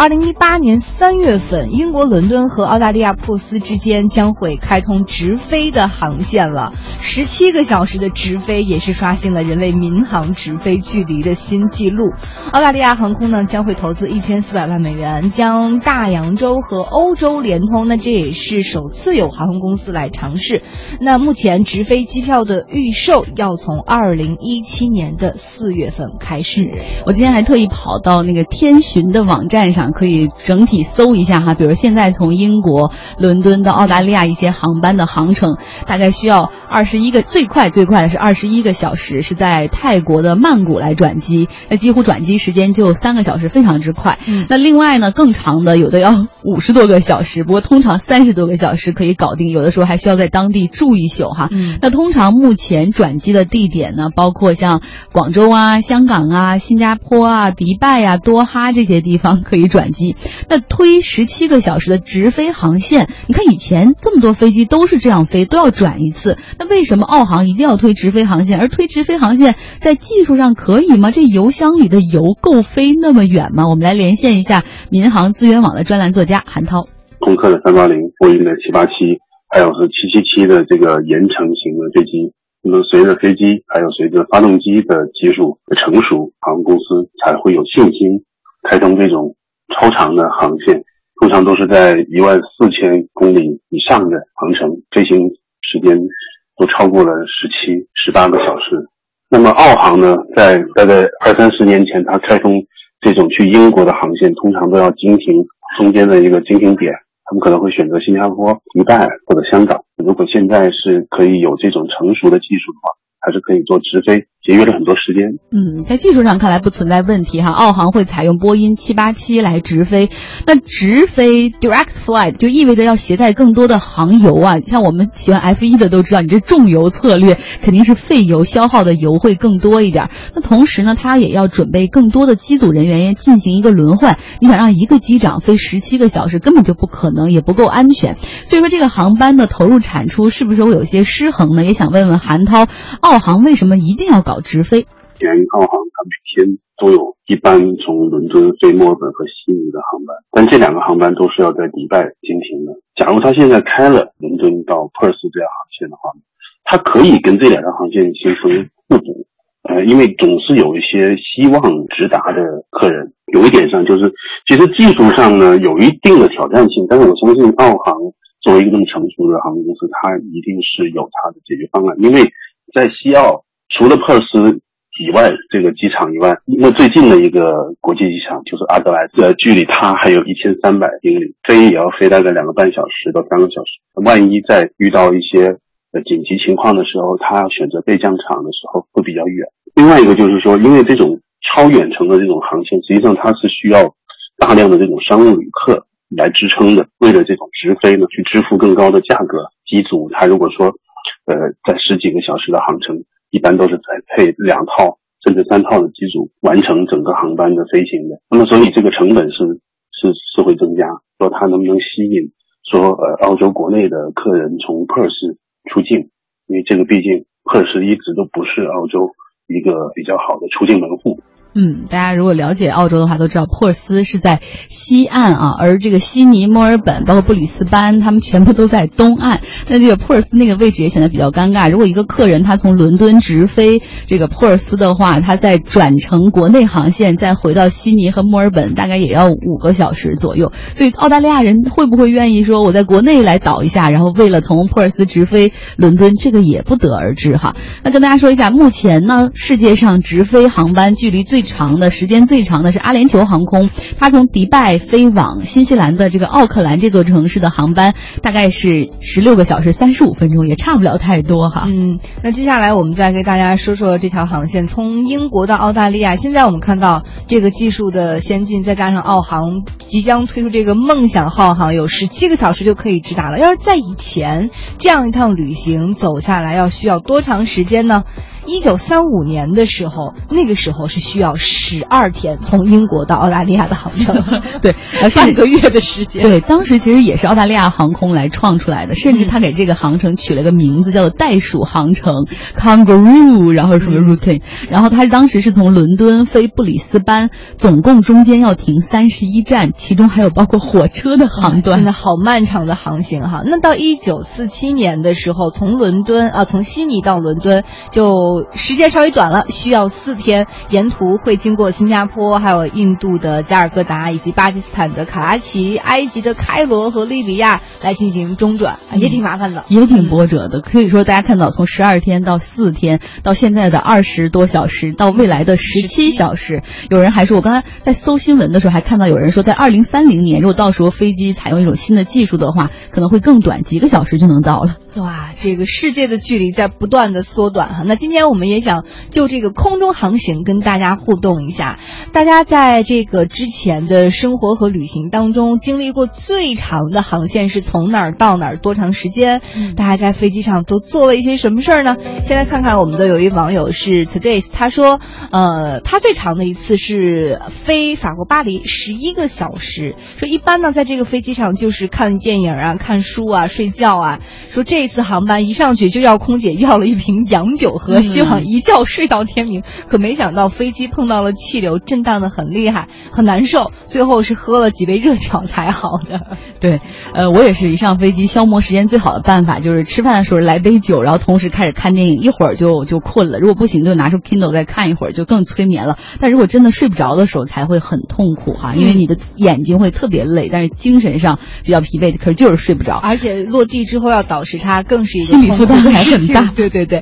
二零一八年三月份，英国伦敦和澳大利亚珀斯之间将会开通直飞的航线了。十七个小时的直飞也是刷新了人类民航直飞距离的新纪录。澳大利亚航空呢将会投资一千四百万美元，将大洋洲和欧洲联通。那这也是首次有航空公司来尝试。那目前直飞机票的预售要从二零一七年的四月份开始。我今天还特意跑到那个天巡的网站上。可以整体搜一下哈，比如现在从英国伦敦到澳大利亚一些航班的航程，大概需要二十一个，最快最快的是二十一个小时，是在泰国的曼谷来转机，那几乎转机时间就三个小时，非常之快。那另外呢，更长的有的要五十多个小时，不过通常三十多个小时可以搞定，有的时候还需要在当地住一宿哈。那通常目前转机的地点呢，包括像广州啊、香港啊、新加坡啊、迪拜啊、多哈这些地方可以转。转机，那推十七个小时的直飞航线，你看以前这么多飞机都是这样飞，都要转一次，那为什么澳航一定要推直飞航线？而推直飞航线在技术上可以吗？这油箱里的油够飞那么远吗？我们来连线一下民航资源网的专栏作家韩涛。空客的三八零，波音的七八七，还有是七七七的这个盐城型的飞机，那么随着飞机还有随着发动机的技术的成熟，航空公司才会有信心开通这种。超长的航线通常都是在一万四千公里以上的航程，飞行时间都超过了十七、十八个小时。那么澳航呢，在大概二三十年前，它开通这种去英国的航线，通常都要经停中间的一个经停点，他们可能会选择新加坡、迪拜或者香港。如果现在是可以有这种成熟的技术的话，还是可以做直飞，节约了很多时间。嗯，在技术上看来不存在问题哈。澳航会采用波音七八七来直飞，那直飞 direct flight 就意味着要携带更多的航油啊。像我们喜欢 F 一的都知道，你这重油策略肯定是费油，消耗的油会更多一点。那同时呢，它也要准备更多的机组人员进行一个轮换。你想让一个机长飞十七个小时，根本就不可能，也不够安全。所以说，这个航班的投入产出是不是会有些失衡呢？也想问问韩涛，澳航为什么一定要搞直飞？前澳航它每天都有一班从伦敦飞墨尔本和悉尼的航班，但这两个航班都是要在迪拜进停的。假如它现在开了伦敦到珀斯这样航线的话，它可以跟这两条航线形成互补。呃，因为总是有一些希望直达的客人。有一点上就是，其实技术上呢有一定的挑战性，但是我相信澳航作为一个这么成熟的航空公司，它一定是有它的解决方案，因为。在西澳，除了珀斯以外，这个机场以外，那最近的一个国际机场就是阿德莱斯，距离它还有一千三百英里，飞也要飞大概两个半小时到三个小时。万一在遇到一些紧急情况的时候，他选择备降场的时候会比较远。另外一个就是说，因为这种超远程的这种航线，实际上它是需要大量的这种商务旅客来支撑的。为了这种直飞呢，去支付更高的价格，机组它如果说。呃，在十几个小时的航程，一般都是在配两套甚至三套的机组完成整个航班的飞行的。那么，所以这个成本是是是会增加。说它能不能吸引说呃澳洲国内的客人从珀斯出境？因为这个毕竟珀斯一直都不是澳洲一个比较好的出境门户。嗯，大家如果了解澳洲的话，都知道珀斯是在西岸啊，而这个悉尼、墨尔本，包括布里斯班，他们全部都在东岸。那这个珀斯那个位置也显得比较尴尬。如果一个客人他从伦敦直飞这个珀尔斯的话，他再转乘国内航线再回到悉尼和墨尔本，大概也要五个小时左右。所以澳大利亚人会不会愿意说我在国内来倒一下，然后为了从珀尔斯直飞伦敦，这个也不得而知哈。那跟大家说一下，目前呢，世界上直飞航班距离最最长的时间最长的是阿联酋航空，它从迪拜飞往新西兰的这个奥克兰这座城市的航班大概是十六个小时三十五分钟，也差不了太多哈。嗯，那接下来我们再给大家说说这条航线，从英国到澳大利亚。现在我们看到这个技术的先进，再加上澳航即将推出这个梦想号航，有十七个小时就可以直达了。要是在以前，这样一趟旅行走下来要需要多长时间呢？一九三五年的时候，那个时候是需要十二天从英国到澳大利亚的航程，对，半个月的时间。对，当时其实也是澳大利亚航空来创出来的，甚至他给这个航程取了个名字，叫做袋鼠航程 （Kangaroo），然后什么 routine，然后他当时是从伦敦飞布里斯班，总共中间要停三十一站，其中还有包括火车的航段，真的好漫长的航行哈。那到一九四七年的时候，从伦敦啊，从悉尼到伦敦就时间稍微短了，需要四天，沿途会经过新加坡，还有印度的加尔各答，以及巴基斯坦的卡拉奇、埃及的开罗和利比亚来进行中转，也挺麻烦的，也挺波折的。可以说，大家看到从十二天到四天，到现在的二十多小时，到未来的十七小时，有人还说，我刚才在搜新闻的时候还看到有人说，在二零三零年，如果到时候飞机采用一种新的技术的话，可能会更短，几个小时就能到了。哇，这个世界的距离在不断的缩短哈。那今天我们也想就这个空中航行跟大家互动一下，大家在这个之前的生活和旅行当中经历过最长的航线是从哪儿到哪儿，多长时间？大家在飞机上都做了一些什么事儿呢？先来看看我们的有一网友是 Today，他说，呃，他最长的一次是飞法国巴黎十一个小时，说一般呢在这个飞机上就是看电影啊、看书啊、睡觉啊，说这。一次航班一上去就要空姐要了一瓶洋酒喝，希望一觉睡到天明。可没想到飞机碰到了气流，震荡的很厉害，很难受。最后是喝了几杯热巧才好的。对，呃，我也是一上飞机消磨时间最好的办法就是吃饭的时候来杯酒，然后同时开始看电影，一会儿就就困了。如果不行就拿出 Kindle 再看一会儿，就更催眠了。但如果真的睡不着的时候才会很痛苦哈，因为你的眼睛会特别累，但是精神上比较疲惫，可是就是睡不着。而且落地之后要倒时差。更是一个心理负担还很大，对对对。